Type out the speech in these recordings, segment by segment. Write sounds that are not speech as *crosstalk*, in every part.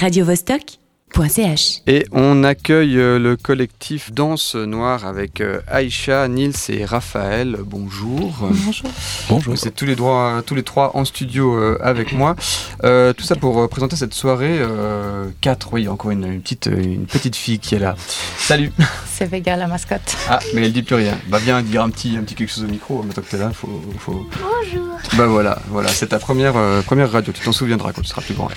radiovostok.ch. Et on accueille euh, le collectif Danse Noire avec euh, Aïcha, Nils et Raphaël. Bonjour. Bonjour. Bonjour. Vous êtes tous les, droits, tous les trois en studio euh, avec moi. Euh, tout ça pour présenter cette soirée. Euh, 4, oui, encore une, une petite, une petite fille qui est là. Salut. *laughs* C'est Vega la mascotte. Ah, mais elle dit plus rien. Bah viens dire un petit, un petit quelque chose au micro. Maintenant que t'es là, faut, faut... Bonjour. Bah voilà, voilà, c'est ta première, euh, première radio. Tu t'en souviendras quand tu seras plus grand.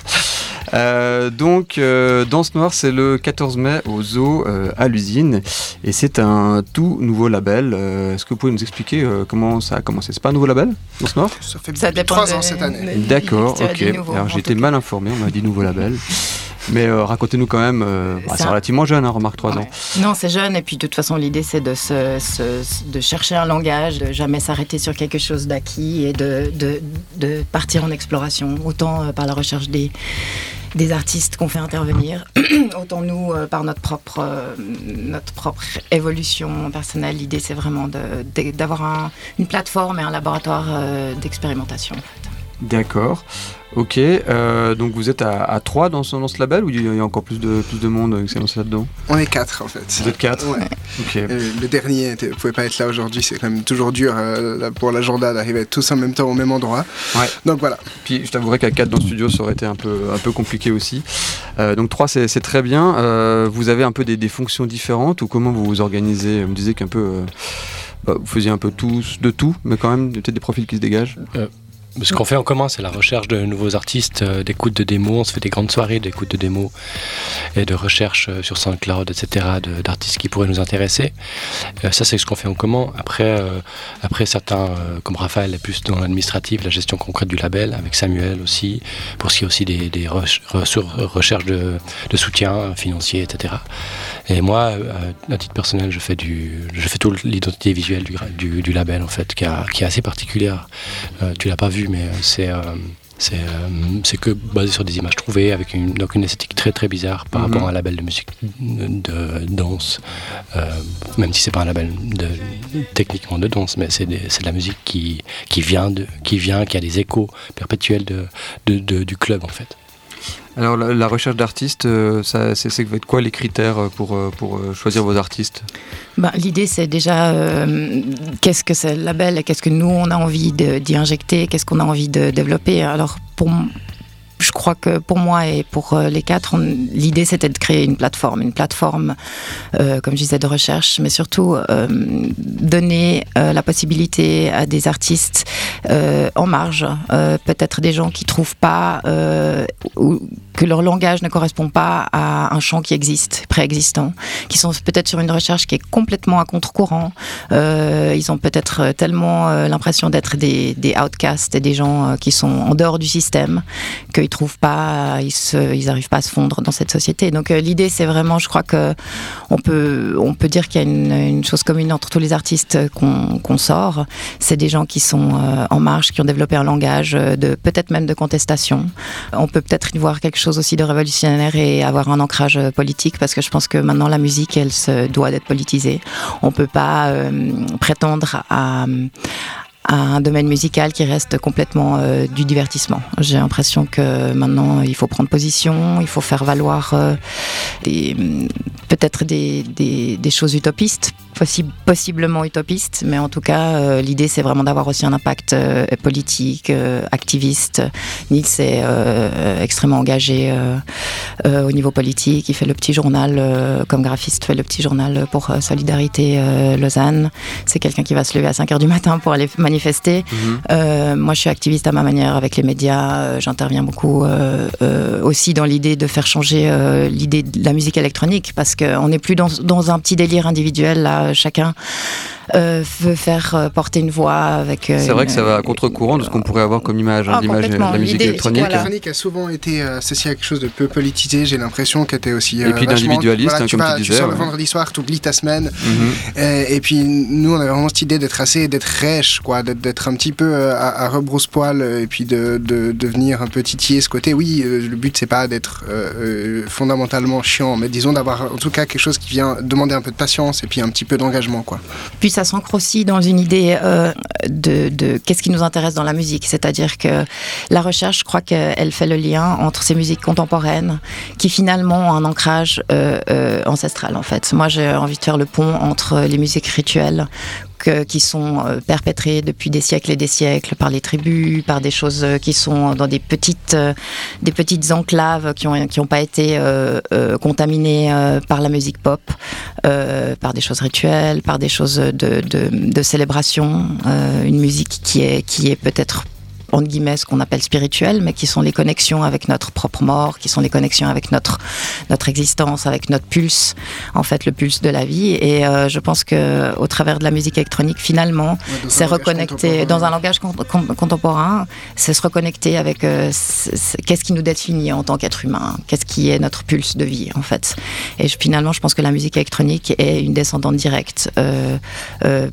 Euh, donc, euh, Danse Noire, c'est le 14 mai au Zoo euh, à l'usine. Et c'est un tout nouveau label. Euh, Est-ce que vous pouvez nous expliquer euh, comment ça a commencé C'est pas un nouveau label, Danse Noire? Ça fait Ça dépend 3 de- ans cette année. D'accord, ok. nouveau, Alors j'ai été mal informé, on m'a dit nouveau label. Mais euh, racontez-nous quand même, euh, bah, C'est un- relativement jeune, hein, remarque 3 ans. Non, c'est jeune et puis de toute façon l'idée c'est de, se, se- de chercher un langage, de jamais s'arrêter sur quelque chose d'acquis et de, de, de partir en exploration, autant euh, par la recherche des, des artistes qu'on fait intervenir, *clears throat* autant nous euh, par notre propre, euh, notre propre évolution personnelle. L'idée c'est vraiment d'avoir un- une plateforme et un laboratoire euh, d'expérimentation. D'accord. Ok, euh, donc vous êtes à, à 3 dans ce, dans ce label ou il y a encore plus de, plus de monde qui s'est lancé là-dedans? On est 4 en fait. Vous êtes 4 Ouais. Euh, Le dernier était- pouvait pas être là aujourd'hui, c'est quand même toujours dur euh, pour l'agenda d'arriver tous en même temps au même endroit. Ouais. Donc voilà. Puis je t'avouerai qu'à 4 dans le studio, ça aurait été un peu, un peu compliqué aussi. Euh, donc 3, c'est très bien. Euh, vous avez un peu des, des fonctions différentes ou comment vous vous organisez? Vous me disiez qu'un peu. euh, bah, vous faisiez un peu tous de tout, mais quand même peut-être des profils qui se dégagent. Ce qu'on fait en commun, c'est la recherche de nouveaux artistes, euh, d'écoute de démos. On se fait des grandes soirées d'écoute de démos et de recherche euh, sur SoundCloud, etc., d'artistes qui pourraient nous intéresser. Euh, ça, c'est ce qu'on fait en commun. Après, après certains, comme Raphaël, est plus dans l'administratif, la gestion concrète du label, avec Samuel aussi, pour ce qui est aussi des, recherches de, soutien financier, etc. Et moi, à titre personnel, je fais, du, je fais toute l'identité visuelle du, label, en fait, qui, qui est assez particulière. Tu l'as pas vu, mais euh, c'est euh, c'est euh, c'est que basé sur des images trouvées avec une donc une esthétique très très bizarre par Mhm. rapport à un label de musique de danse, euh, même si c'est pas un label de techniquement de danse, mais c'est de la musique qui qui vient de qui vient qui a des échos perpétuels de, de- de- du club en fait. Alors la, recherche d'artistes, euh, c'est quoi les critères euh, pour, euh, pour choisir vos artistes? Ben, L'idée, c'est déjà qu'est-ce que c'est le label qu'est-ce que nous, on a envie d'y injecter, qu'est-ce qu'on a envie de développer. Alors, pour, je crois que pour moi et pour euh, les quatre, l'idée, c'était de créer une plateforme. Une plateforme, euh, comme je disais, de recherche, mais surtout euh, donner la possibilité à des artistes en marge, peut-être des gens qui trouvent pas ou que leur langage ne correspond pas à un champ qui existe, préexistant, qui sont peut-être sur une recherche qui est complètement à contre-courant. Ils ont peut-être tellement l'impression d'être des, outcasts et des gens qui sont en dehors du système qu'ils trouvent pas, ils se, ils arrivent pas à se fondre dans cette société. Donc euh, l'idée, c'est vraiment, je crois que on peut, on peut dire qu'il y a une, chose commune entre tous les artistes qu'on qu'on sort. C'est des gens qui sont euh, en marche, qui ont développé un langage euh, de peut-être même de contestation. On peut peut-être y voir quelque chose aussi de révolutionnaire et avoir un ancrage politique parce que je pense que maintenant la musique, elle se doit d'être politisée. On peut pas prétendre à un domaine musical qui reste complètement euh, du divertissement. J'ai l'impression que maintenant il faut prendre position, il faut faire valoir euh, peut-être des, des, des choses utopistes, possi- possiblement utopistes, mais en tout cas euh, l'idée c'est vraiment d'avoir aussi un impact euh, politique, euh, activiste. Nils est extrêmement engagé au niveau politique, il fait le petit journal comme graphiste, fait le petit journal pour Solidarité Lausanne. C'est quelqu'un qui va se lever à 5h du matin pour aller manifester. Euh, moi, je suis activiste à ma manière avec les médias. J'interviens beaucoup aussi dans l'idée de faire changer l'idée de la musique électronique parce qu'on n'est plus dans, dans un petit délire individuel. Là, chacun euh, veut faire euh, porter une voix avec. euh, C'est vrai une- que ça va à contre-courant de ce qu'on pourrait avoir comme image, hein, Ah, l'image de complètement. la musique électronique. voilà. L'électronique a souvent été euh, associée à quelque chose de peu politisé, j'ai l'impression, qui était aussi. Et euh, puis d'individualiste, voilà, hein, tu comme vas- tu Tu disais, sors le ouais. vendredi soir, tu oublies ta semaine. Mhm. Euh, et puis nous, on avait vraiment cette idée d'être assez, d'être rêche, quoi, d'être, un petit peu euh, à, à rebrousse-poil, euh, et puis de, de, de venir un peu titiller ce côté. Oui, euh, le but c'est pas d'être euh, euh, fondamentalement chiant, mais disons d'avoir en tout cas quelque chose qui vient demander un peu de patience et puis un petit peu d'engagement, quoi. Puis ça s'ancre aussi dans une idée euh, de, qu'est-ce qui nous intéresse dans la musique. C'est-à-dire que la recherche, je crois qu'elle fait le lien entre ces musiques contemporaines qui finalement ont un ancrage euh, euh, ancestral en fait. Moi, j'ai envie de faire le pont entre les musiques rituelles qui sont euh, perpétrées depuis des siècles et des siècles par les tribus, par des choses euh, qui sont dans des petites, euh, des petites enclaves qui n'ont qui pas été contaminées par la musique pop, par des choses rituelles, par des choses de, de, de célébration, une musique qui est, qui est peut-être entre guillemets, ce qu'on appelle spirituel, mais qui sont les connexions avec notre propre mort, qui sont les connexions avec notre, notre existence, avec notre pulse, en fait, le pulse de la vie. Et euh, je pense que au travers de la musique électronique, finalement, c'est reconnecter dans un langage contemporain, c'est se reconnecter avec euh, qu'est-ce qui nous définit en tant qu'être humain, qu'est-ce qui est notre pulse de vie, en fait. Et finalement, je pense que la musique électronique est une descendante directe, euh,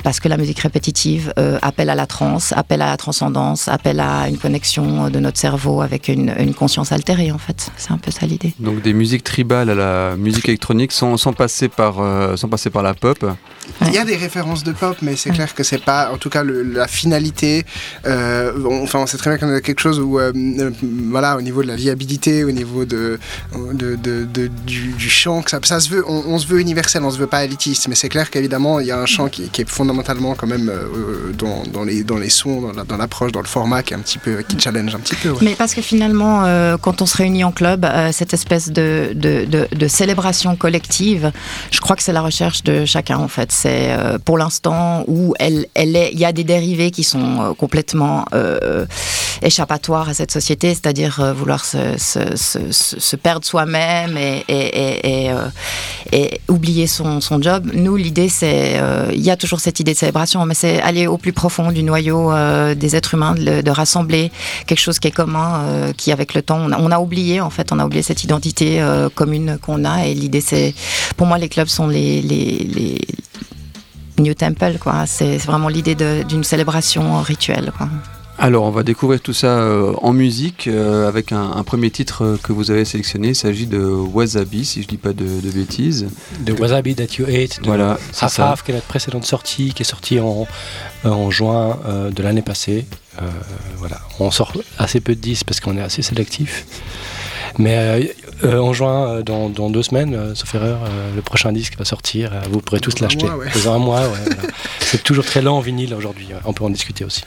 parce que la musique répétitive appelle à la transe, appelle à la transcendance, appelle à une connexion de notre cerveau avec une, conscience altérée en fait. C'est un peu ça l'idée. Donc des musiques tribales à la musique électronique sans, passer, par, euh, sans passer par la pop. Il y a des références de pop, mais c'est clair que c'est pas, en tout cas, la finalité. Euh, enfin, on sait très bien qu'on a quelque chose où, euh, voilà, au niveau de la viabilité, au niveau de, de, de, du, chant, que ça, ça se veut, on, se veut universel, on se veut pas élitiste, mais c'est clair qu'évidemment, il y a un chant qui, est fondamentalement quand même dans, dans, les, dans les sons, dans l'approche, dans, le format qui un petit peu, qui challenge un petit peu. Mais parce que finalement, euh, quand on se réunit en club, euh, cette espèce de, de, de, célébration collective, je crois que c'est la recherche de chacun en fait. C'est euh, pour l'instant où elle, elle est, il y a des dérivés qui sont complètement échappatoires à cette société, c'est-à-dire vouloir se, perdre soi-même et, oublier son, son job. Nous, l'idée, c'est, il y a toujours cette idée de célébration, mais c'est aller au plus profond du noyau des êtres humains, de, rassembler quelque chose qui est commun, euh, qui avec le temps, on a, oublié en fait, on a oublié cette identité euh, commune qu'on a. Et l'idée, c'est, pour moi, les clubs sont les, New Temple, quoi. C'est vraiment l'idée d'une célébration rituelle, quoi. Alors, on va découvrir tout ça euh, en musique avec un, premier titre que vous avez sélectionné. Il s'agit de Wasabi, si je dis pas de, bêtises. De Wasabi That You Hate, de voilà, Afaf, qui est notre précédente sortie, qui est sortie en, en juin de l'année passée. Euh, voilà. On sort assez peu de disques parce qu'on est assez sélectif. Mais euh, euh, en juin, dans, deux semaines, sauf erreur, le prochain disque va sortir. vous pourrez tous l'acheter. Dans un mois, C'est toujours très lent en vinyle aujourd'hui. On peut en discuter aussi.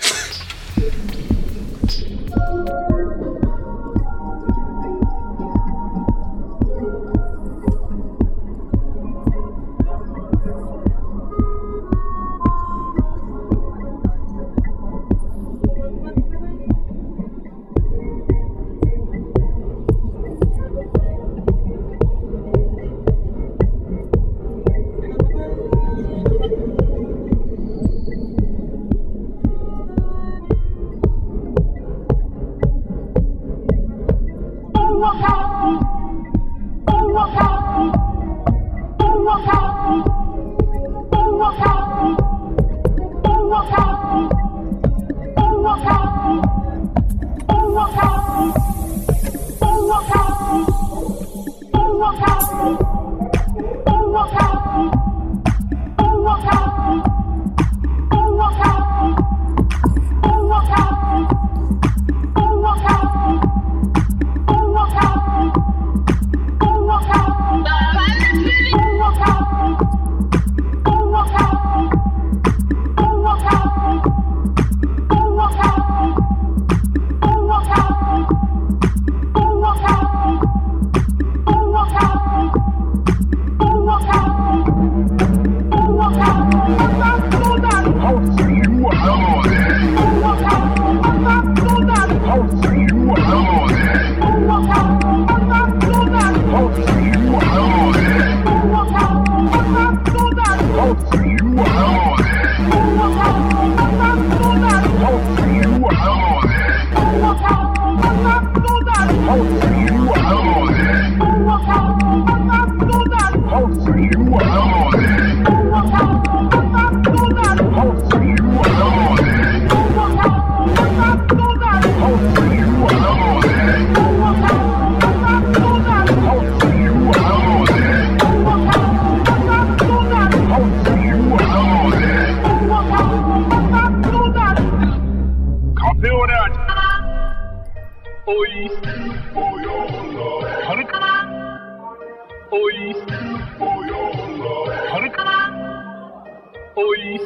おい。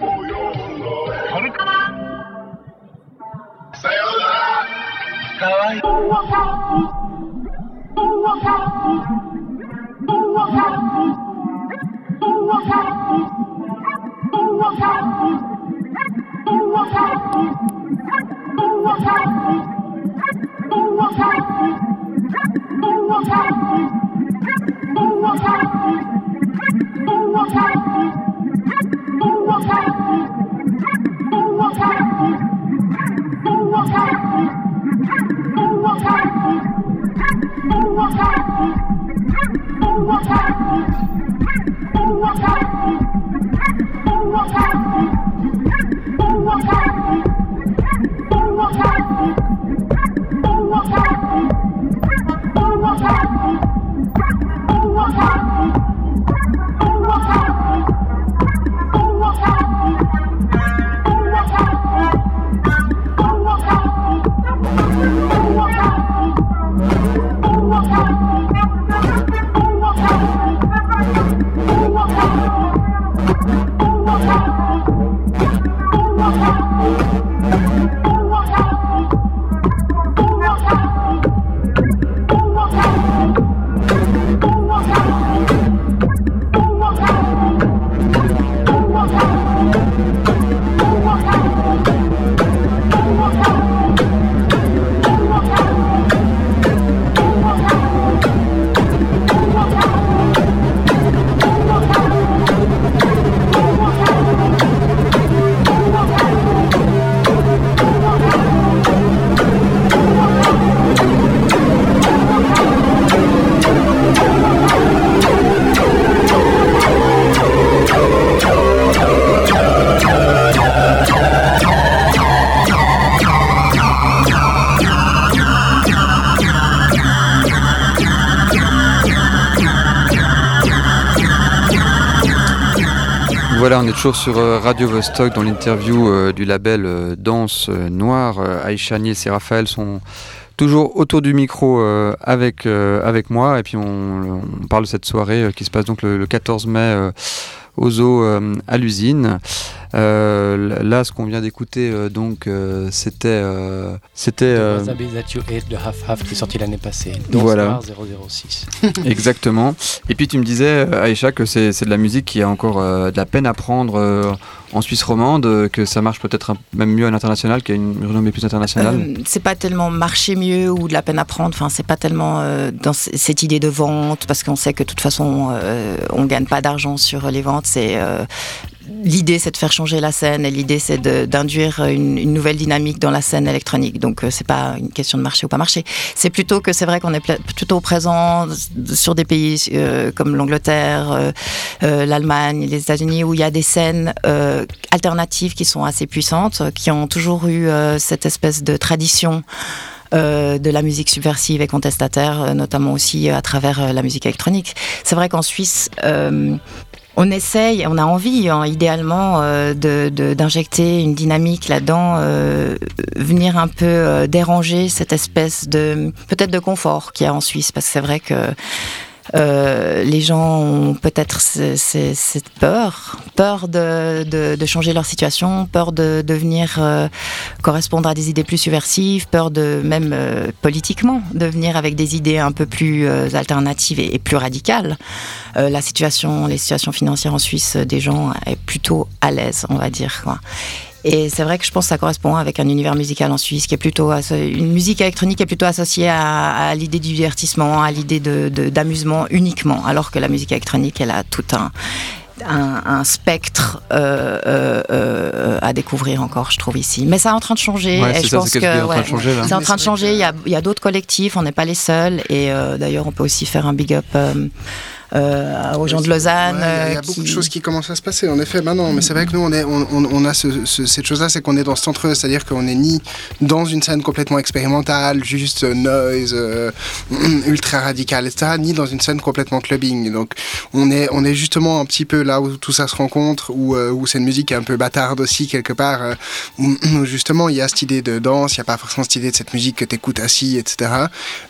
およはるかさようなら。かわいい toujours sur euh, Radio Vostok dans l'interview euh, du label euh, Danse Noire. Aïcha, Niels et Raphaël sont toujours autour du micro avec, avec moi et puis on, parle de cette soirée qui se passe donc le, le 14 mai au zoo à l'usine. Euh, là, ce qu'on vient d'écouter, euh, donc, euh, c'était. c'était de Half Half qui est sorti l'année passée. voilà. 006. *laughs* *laughs* Exactement. Et puis tu me disais, Aïcha, que c'est de la musique qui a encore de la peine à prendre en Suisse romande, que ça marche peut-être même mieux à l'international, qui a une renommée plus internationale C'est pas tellement marcher mieux ou de la peine à prendre, enfin, c'est pas tellement dans cette idée de vente, parce qu'on sait que de toute façon, on gagne pas d'argent sur les ventes, c'est l'idée c'est de faire changer la scène et l'idée c'est d'induire une, nouvelle dynamique dans la scène électronique. Donc euh, c'est pas une question de marcher ou pas marcher. C'est plutôt que c'est vrai qu'on est plutôt présent sur des pays euh, comme l'Angleterre, euh, l'Allemagne, les États-Unis où il y a des scènes alternatives qui sont assez puissantes, qui ont toujours eu cette espèce de tradition. De la musique subversive et contestataire, notamment aussi à travers la musique électronique. C'est vrai qu'en Suisse, on essaye, on a envie, hein, idéalement, euh, d'injecter une dynamique là-dedans, euh, venir un peu euh, déranger cette espèce de peut-être de confort qu'il y a en Suisse, parce que c'est vrai que euh, les gens ont peut-être cette peur, peur de, changer leur situation, peur de devenir euh, correspondre à des idées plus subversives, peur de même euh, politiquement de venir avec des idées un peu plus alternatives et, plus radicales. La situation, les situations financières en Suisse des gens est plutôt à l'aise, on va dire. Et c'est vrai que je pense que ça correspond avec un univers musical en Suisse qui est plutôt une musique électronique qui est plutôt associée à, à l'idée du divertissement, à l'idée d'amusement de, de, uniquement, alors que la musique électronique, elle a tout un un, un, spectre euh, euh, euh, à découvrir encore, je trouve ici. Mais c'est en train de changer. Ouais, et je ça, pense que c'est ouais, en train de changer. Il y a, il y a d'autres collectifs. On n'est pas les seuls. Et euh, d'ailleurs, on peut aussi faire un big up euh, aux gens de Lausanne. Il y a- il y a, euh, beaucoup de choses qui commencent à se passer, en effet, maintenant. Mais c'est vrai que nous, on, est, on, on- on a ce- ce- cette chose-là, c'est qu'on est dans ce centre, c'est-à-dire qu'on est ni dans une scène complètement expérimentale, juste euh, noise, euh, *clears throat* ultra radicale, etc., ni dans une scène complètement clubbing. Donc, on est, on est justement un petit peu là où tout ça se rencontre, où, euh, où c'est une musique un peu bâtarde aussi, quelque part, où, *clears throat* où justement il y a cette idée de danse, il n'y a pas forcément cette idée de cette musique que tu écoutes assis, etc.,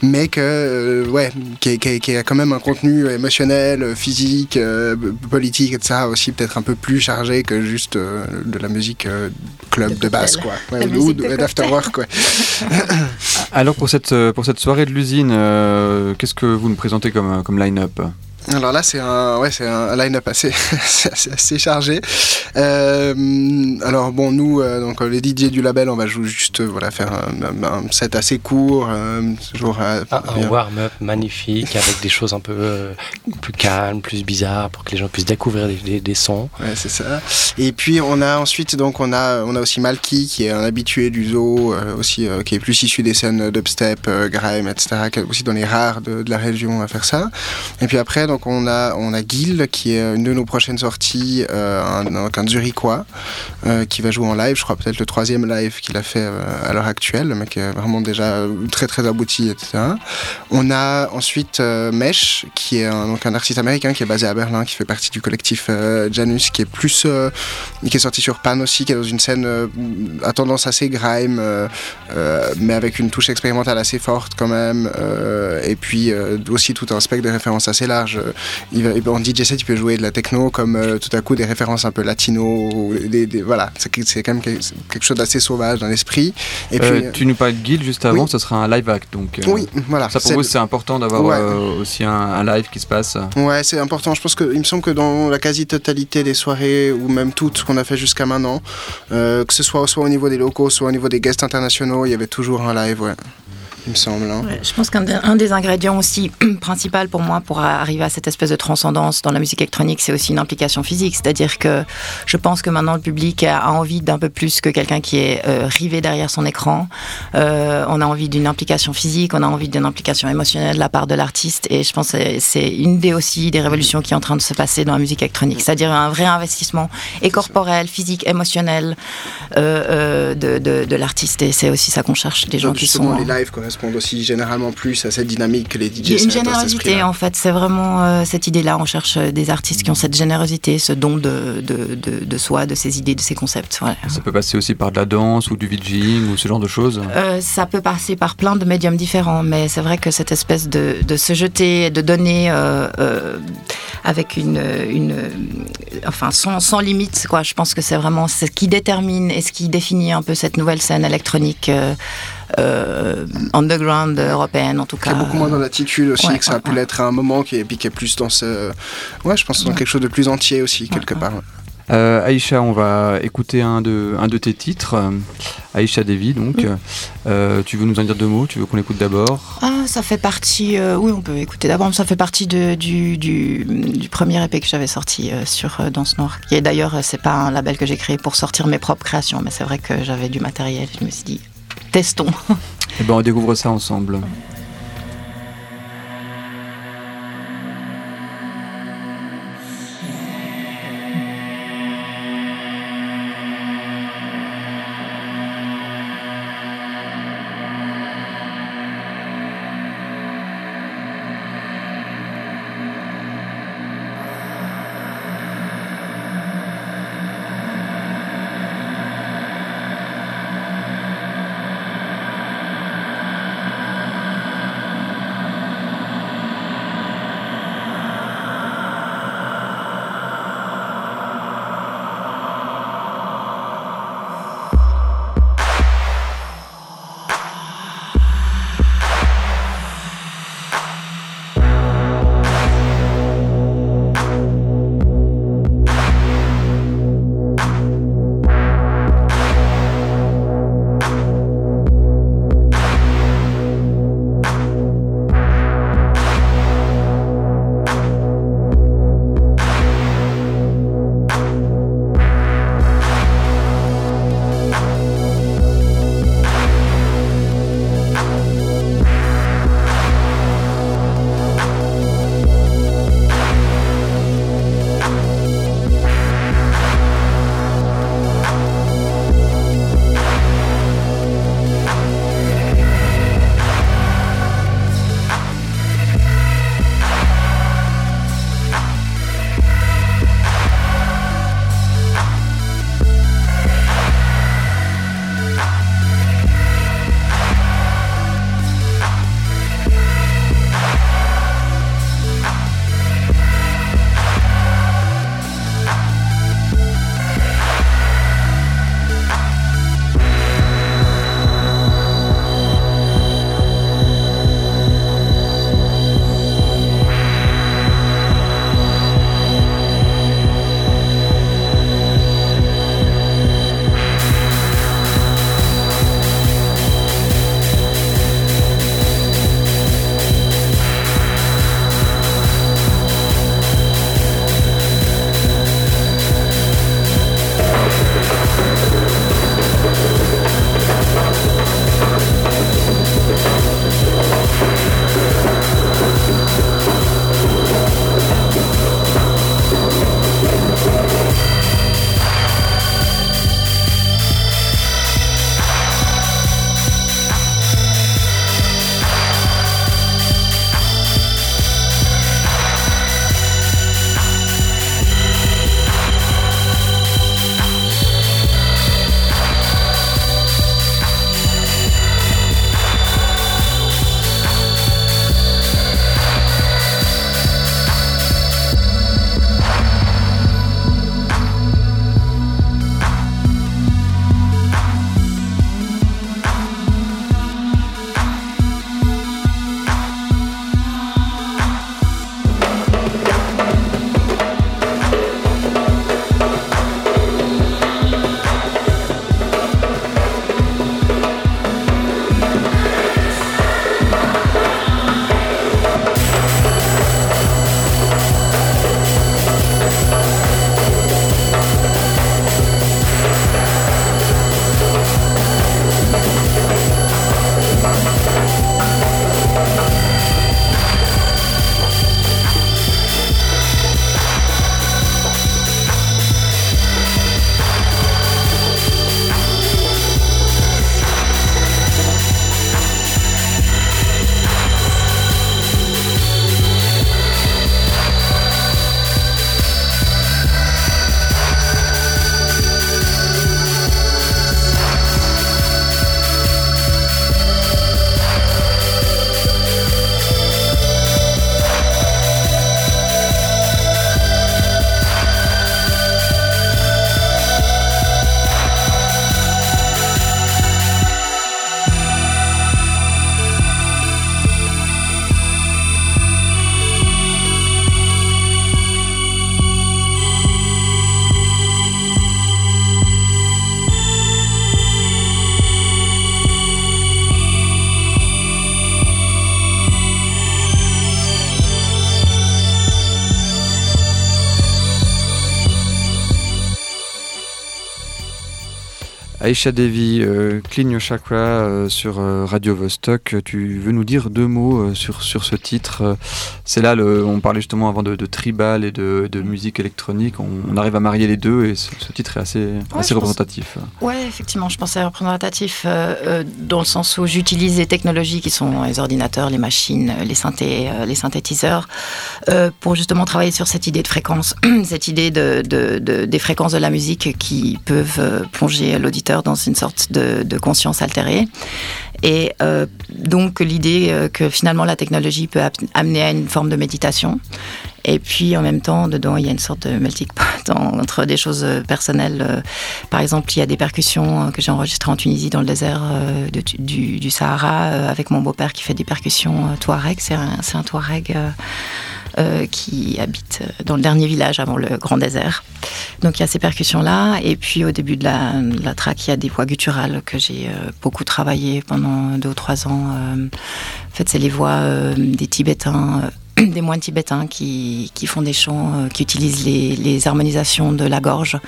mais que, ouais, qui, qui- qui a quand même un contenu émotionnel, euh, physique, euh, politique, etc., aussi peut-être un peu plus chargé que juste euh, de la musique euh, club de, De base, quoi. Ou d'afterwork, quoi. *laughs* Alors pour cette, pour cette soirée de l'usine, euh, qu'est-ce que vous nous présentez comme, comme line-up? Alors là, c'est un, ouais, c'est un line-up assez, *laughs* assez, chargé. Euh, alors bon, nous, euh, donc les DJ du label, on va juste, euh, voilà, faire un, set assez court, euh, toujours euh, Ah, un warm-up magnifique avec des choses un peu euh, plus calmes, plus bizarres pour que les gens puissent découvrir des, des- des sons. Ouais, c'est ça. Et puis on a ensuite donc on a on a aussi Malky qui est un habitué du zoo, euh, aussi euh, qui est plus issu des scènes dubstep, euh, grime, etc. Qui est aussi dans les rares de, de la région à faire ça. Et puis après donc on a on a Gil qui est une de nos prochaines sorties, euh, un, donc Zurichois euh, qui va jouer en live. Je crois peut-être le troisième live qu'il a fait euh, à l'heure actuelle, mais qui est vraiment déjà très très abouti, etc. On a ensuite Mesh, qui est un, donc artiste américain qui est basé à Berlin, qui fait partie du collectif Janus, qui est plus, qui est sorti sur Pan aussi, qui est dans une scène à tendance assez grime, mais avec une touche expérimentale assez forte quand même, et puis aussi tout un spectre de références assez large. Euh, va, en DJ set, il peut jouer de la techno comme euh, tout à coup des références un peu latino, ou des, des- voilà, c'est quand même quelque chose d'assez sauvage dans l'esprit. Et puis, Euh, Tu nous parlais de Guild juste avant, oui. ce sera un live act. Donc, oui, voilà. Ça pour vous, c'est important d'avoir Ouais. aussi un, un live qui se passe. Ouais, c'est important. Je pense que il me semble que dans la quasi-totalité des soirées, ou même toutes ce qu'on a fait jusqu'à maintenant, que ce soit soit au niveau des locaux, soit au niveau des guests internationaux, il y avait toujours un live, ouais. Il me semble. hein. Ouais, je pense qu'un des, ingrédients aussi *clears throat* principal pour moi pour arriver à cette espèce de transcendance dans la musique électronique, c'est aussi une implication physique. C'est-à-dire que je pense que maintenant le public a envie d'un peu plus que quelqu'un qui est euh, rivé derrière son écran. Euh, on a envie d'une implication physique, on a envie d'une implication émotionnelle de la part de l'artiste. Et je pense que c'est- une des aussi des révolutions qui est en train de se passer dans la musique électronique. C'est-à-dire un vrai investissement et corporel, physique, émotionnel euh, de, de, de l'artiste. Et c'est aussi ça qu'on cherche, des gens qui sont... les lives correspondent aussi généralement plus à cette dynamique que les DJ Il y a une générosité en fait, c'est vraiment euh, cette idée-là. On cherche euh, des artistes qui ont cette générosité, ce don de, de, de, de soi, de ses idées, de ses concepts. voilà. Ça peut passer aussi par de la danse ou du VJing ou ce genre de choses. Euh, ça peut passer par plein de médiums différents, mais c'est vrai que cette espèce de, de se jeter, de donner euh, euh, avec une, une, enfin sans, sans limite, quoi. Je pense que c'est vraiment ce qui détermine et ce qui définit un peu cette nouvelle scène électronique euh, underground européenne, en tout Qui cas. a beaucoup moins dans l'attitude aussi, Ouais, que ça a pu ouais. l'être à un moment, qui, et puis qui est plus dans ce. Ouais, je pense dans quelque chose de plus entier aussi, quelque part. Euh, Aïcha, on va écouter un de, un de tes titres, euh, Aïcha Devi. Donc, Euh, tu veux nous en dire deux mots? Tu veux qu'on l'écoute d'abord? Ah, ça fait partie. euh, oui, on peut écouter d'abord. Ça fait partie de- du, du, du premier EP que j'avais sorti euh, sur euh, Danse Noire. Qui est d'ailleurs, c'est pas un label que j'ai créé pour sortir mes propres créations, mais c'est vrai que j'avais du matériel. Je me suis dit, testons. Eh ben, on découvre ça ensemble. Aisha Devi, euh, Clean Your Chakra euh, sur euh, Radio Vostok. Tu veux nous dire deux mots sur, sur ce titre C'est là, le, on parlait justement avant de, tribal et de, musique électronique. On, arrive à marier les deux et ce, titre est assez, assez représentatif. Oui, effectivement, je pensais représentatif dans le sens où j'utilise les technologies qui sont les ordinateurs, les machines, les, synthés, les synthétiseurs pour justement travailler sur cette idée de fréquence, *clears throat* cette idée de, des fréquences de la musique qui peuvent plonger l'auditeur dans une sorte de, conscience altérée. Et euh, donc l'idée euh, que finalement la technologie peut amener à une forme de méditation. Et puis en même temps, dedans, il y a une sorte de melting pot *laughs* entre des choses euh, personnelles. Par exemple, il y a des percussions que j'ai enregistrées en Tunisie dans le désert du, Sahara avec mon beau-père qui fait des percussions Touareg. C'est un, un Touareg qui habite dans le dernier village avant le grand désert. Donc il y a ces percussions-là. Et puis au début de la, la track, il y a des voix gutturales que j'ai euh, beaucoup travaillé pendant deux ou trois ans. Euh, en fait, c'est les voix des Tibétains *clears throat* des moines tibétains qui, qui, font des chants, qui utilisent les, harmonisations de la gorge.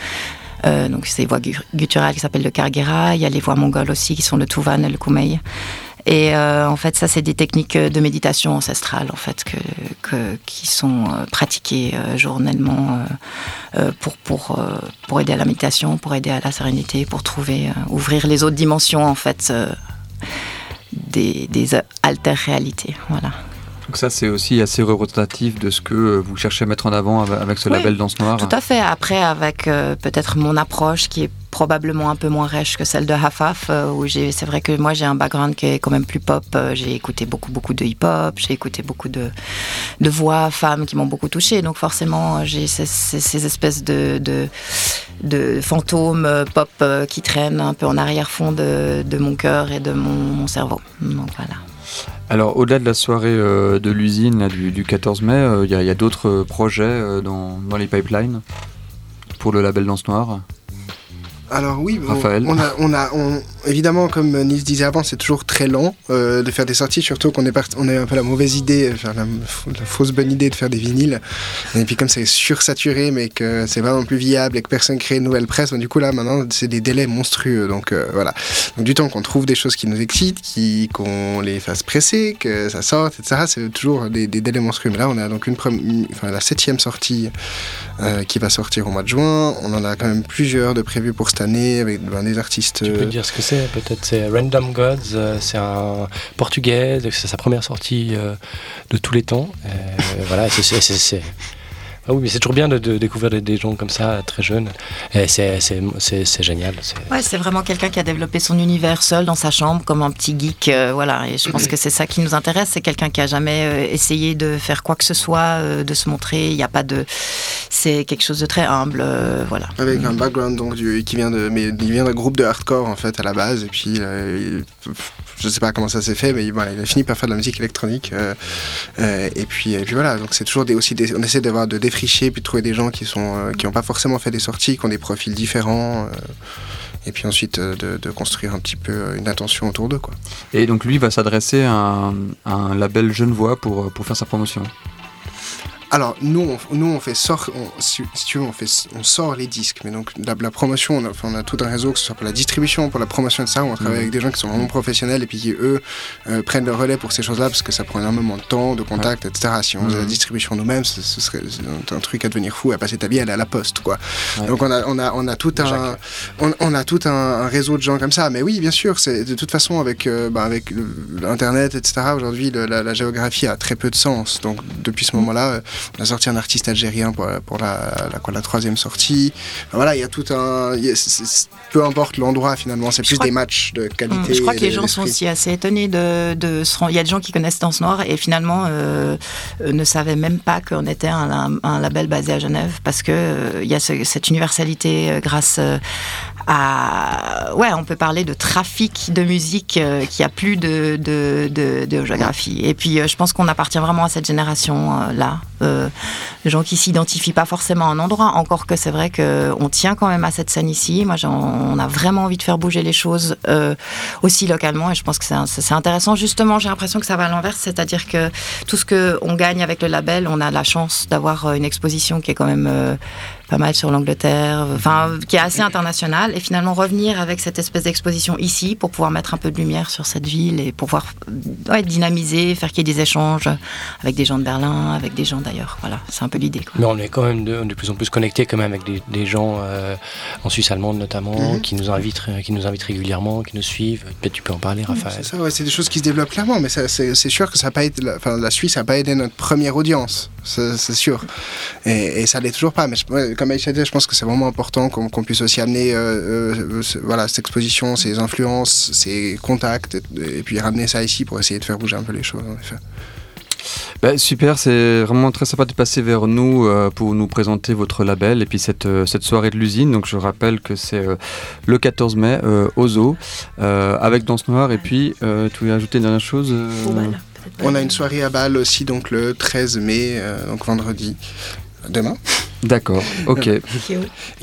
donc c'est des voix gutturales qui s'appellent le Kargera. Il y a les voix mongoles aussi qui sont le Tuvan et le Kumei. Et euh, en fait, ça, c'est des techniques de méditation ancestrale, en fait, que, qui sont euh, pratiquées euh, journellement pour, pour, pour aider à la méditation, pour aider à la sérénité, pour trouver, ouvrir les autres dimensions, en fait, des, des alter-réalités. Voilà. Donc ça, c'est aussi assez représentatif de ce que vous cherchez à mettre en avant avec ce label Danse Noire. Tout à fait. Après, avec peut-être mon approche qui est probablement un peu moins riche que celle de Hafaf, euh, où c'est vrai que moi j'ai un background qui est quand même plus pop. Euh, j'ai écouté beaucoup, beaucoup de hip-hop, j'ai écouté beaucoup de, voix femmes qui m'ont beaucoup touché. Donc forcément, j'ai ces, espèces de, fantômes euh, pop qui traînent un peu en arrière-fond de, mon cœur et de mon, cerveau. Donc voilà. Alors, au-delà de la soirée de l'usine du, 14 mai, il y a, d'autres projets dans les pipelines pour le label Danse Noire? Alors oui, on a, on a évidemment, comme Nils disait avant, c'est toujours très lent euh, de faire des sorties, surtout qu'on est on a un peu la mauvaise idée, enfin, la, fausse bonne idée de faire des vinyles. Et puis comme c'est sursaturé, mais que c'est pas non plus viable et que personne crée une nouvelle presse, ben, du coup là maintenant c'est des délais monstrueux. Donc euh, voilà. Donc du temps qu'on trouve des choses qui nous excitent, qui qu'on les fasse presser, que ça sorte, etc. C'est toujours des, délais monstrueux. Mais là on a donc une, enfin, la septième sortie euh, qui va sortir au mois de juin. On en a quand même plusieurs de prévues pour cette année avec ben, des artistes. Tu peux dire ce que c'est Peut-être c'est Random Gods. Euh, c'est un portugais. C'est sa première sortie euh, de tous les temps. voilà, c'est ah oui, mais c'est toujours bien de, découvrir des, gens comme ça, très jeunes. C'est génial. Ouais, c'est vraiment quelqu'un qui a développé son univers seul dans sa chambre, comme un petit geek. Euh, voilà, et je pense que c'est ça qui nous intéresse. C'est quelqu'un qui a jamais euh, essayé de faire quoi que ce soit, euh, de se montrer. Il n'y a pas de. C'est quelque chose de très humble. voilà. Avec un background donc, qui vient de. Mais il vient d'un groupe de hardcore, en fait, à la base. Et puis, je sais pas comment ça s'est fait, mais il a fini par faire de la musique électronique. et, puis, et puis voilà, donc c'est toujours aussi on essaie d'avoir de fricher, puis de trouver des gens qui sont euh, qui n'ont pas forcément fait des sorties, qui ont des profils différents. Euh, et puis ensuite euh, de, construire un petit peu une attention autour d'eux. Et donc lui va s'adresser à un label Genevois pour, pour faire sa promotion alors, nous, on, nous, on fait sort, si, tu veux, on, fait, on sort les disques, mais donc la, promotion, on a, on a, tout un réseau, que ce soit pour la distribution, pour la promotion de ça, on travaille mhm. avec des gens qui sont vraiment professionnels et puis qui, eux, euh, prennent le relais pour ces choses-là parce que ça prend énormément de temps, de contact, etc. Si on faisait la mhm. distribution nous-mêmes, ce, serait un truc à devenir fou, à passer ta vie à aller à la poste, quoi. Donc, on a, on a, on a tout, un, on, a tout un, réseau de gens comme ça. Mais oui, bien sûr, c'est de toute façon, avec, euh, bah, avec l'Internet, etc., aujourd'hui, la, la, géographie a très peu de sens. Donc, depuis ce moment-là, euh, on a sorti un artiste algérien pour, pour la, la, la, troisième sortie. voilà, il y a tout un. peu importe l'endroit finalement, c'est plus des matchs de qualité. Je crois que les gens sont aussi assez étonnés de, de Il y a des gens qui connaissent Danse Noire et finalement euh, euh, ne savaient même pas qu'on était un, un, label basé à Genève parce que euh, il y a cette universalité grâce à. Ouais, on peut parler de trafic de musique qui a plus de, de, de, géographie. Et puis je pense qu'on appartient vraiment à cette génération là euh, gens qui s'identifient pas forcément à un endroit. Encore que c'est vrai que on tient quand même à cette scène ici. Moi, on a vraiment envie de faire bouger les choses euh, aussi localement, et je pense que c'est intéressant. Justement, j'ai l'impression que ça va à l'inverse, c'est-à-dire que tout ce que on gagne avec le label, on a la chance d'avoir une exposition qui est quand même euh, pas mal sur l'Angleterre, enfin, qui est assez international, et finalement revenir avec cette espèce d'exposition ici pour pouvoir mettre un peu de lumière sur cette ville et pouvoir ouais, dynamiser, faire qu'il y ait des échanges avec des gens de Berlin, avec des gens d'ailleurs. Voilà, c'est un peu l'idée. Mais on est quand même de, de, plus en plus connectés quand même avec des, des gens euh, en Suisse allemande notamment, mm -hmm. qui nous invitent, qui nous invitent régulièrement, qui nous suivent. Peut-être tu peux en parler, Raphaël. C'est ça, ouais, c'est des choses qui se développent clairement, mais c'est sûr que ça pas été, la, enfin, la Suisse n'a pas aidé notre première audience, c'est sûr, et, et ça l'est toujours pas. Mais je, comme Aïcha dit, je pense que c'est vraiment important qu'on qu puisse aussi amener euh, euh, voilà, cette exposition, ses influences, ses contacts, et, et, puis ramener ça ici pour essayer de faire bouger un peu les choses, en effet. Bah, super, c'est vraiment très sympa de passer vers nous euh, pour nous présenter votre label et puis cette, euh, cette soirée de l'usine. Donc je rappelle que c'est euh, le 14 mai au zoo avec Danse Noire. Et puis tu voulais ajouter une dernière chose On a une soirée à Bâle aussi, donc le 13 mai, donc vendredi. Demain. D'accord, ok.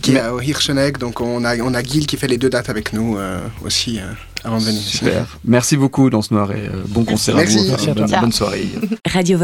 qui est au Hirschenegg, donc on a, on a Gil qui fait les deux dates avec nous aussi avant de venir. Super. Merci beaucoup, Danse Noire, et bon concert Merci. à vous. Merci bonne, bonne soirée. Radio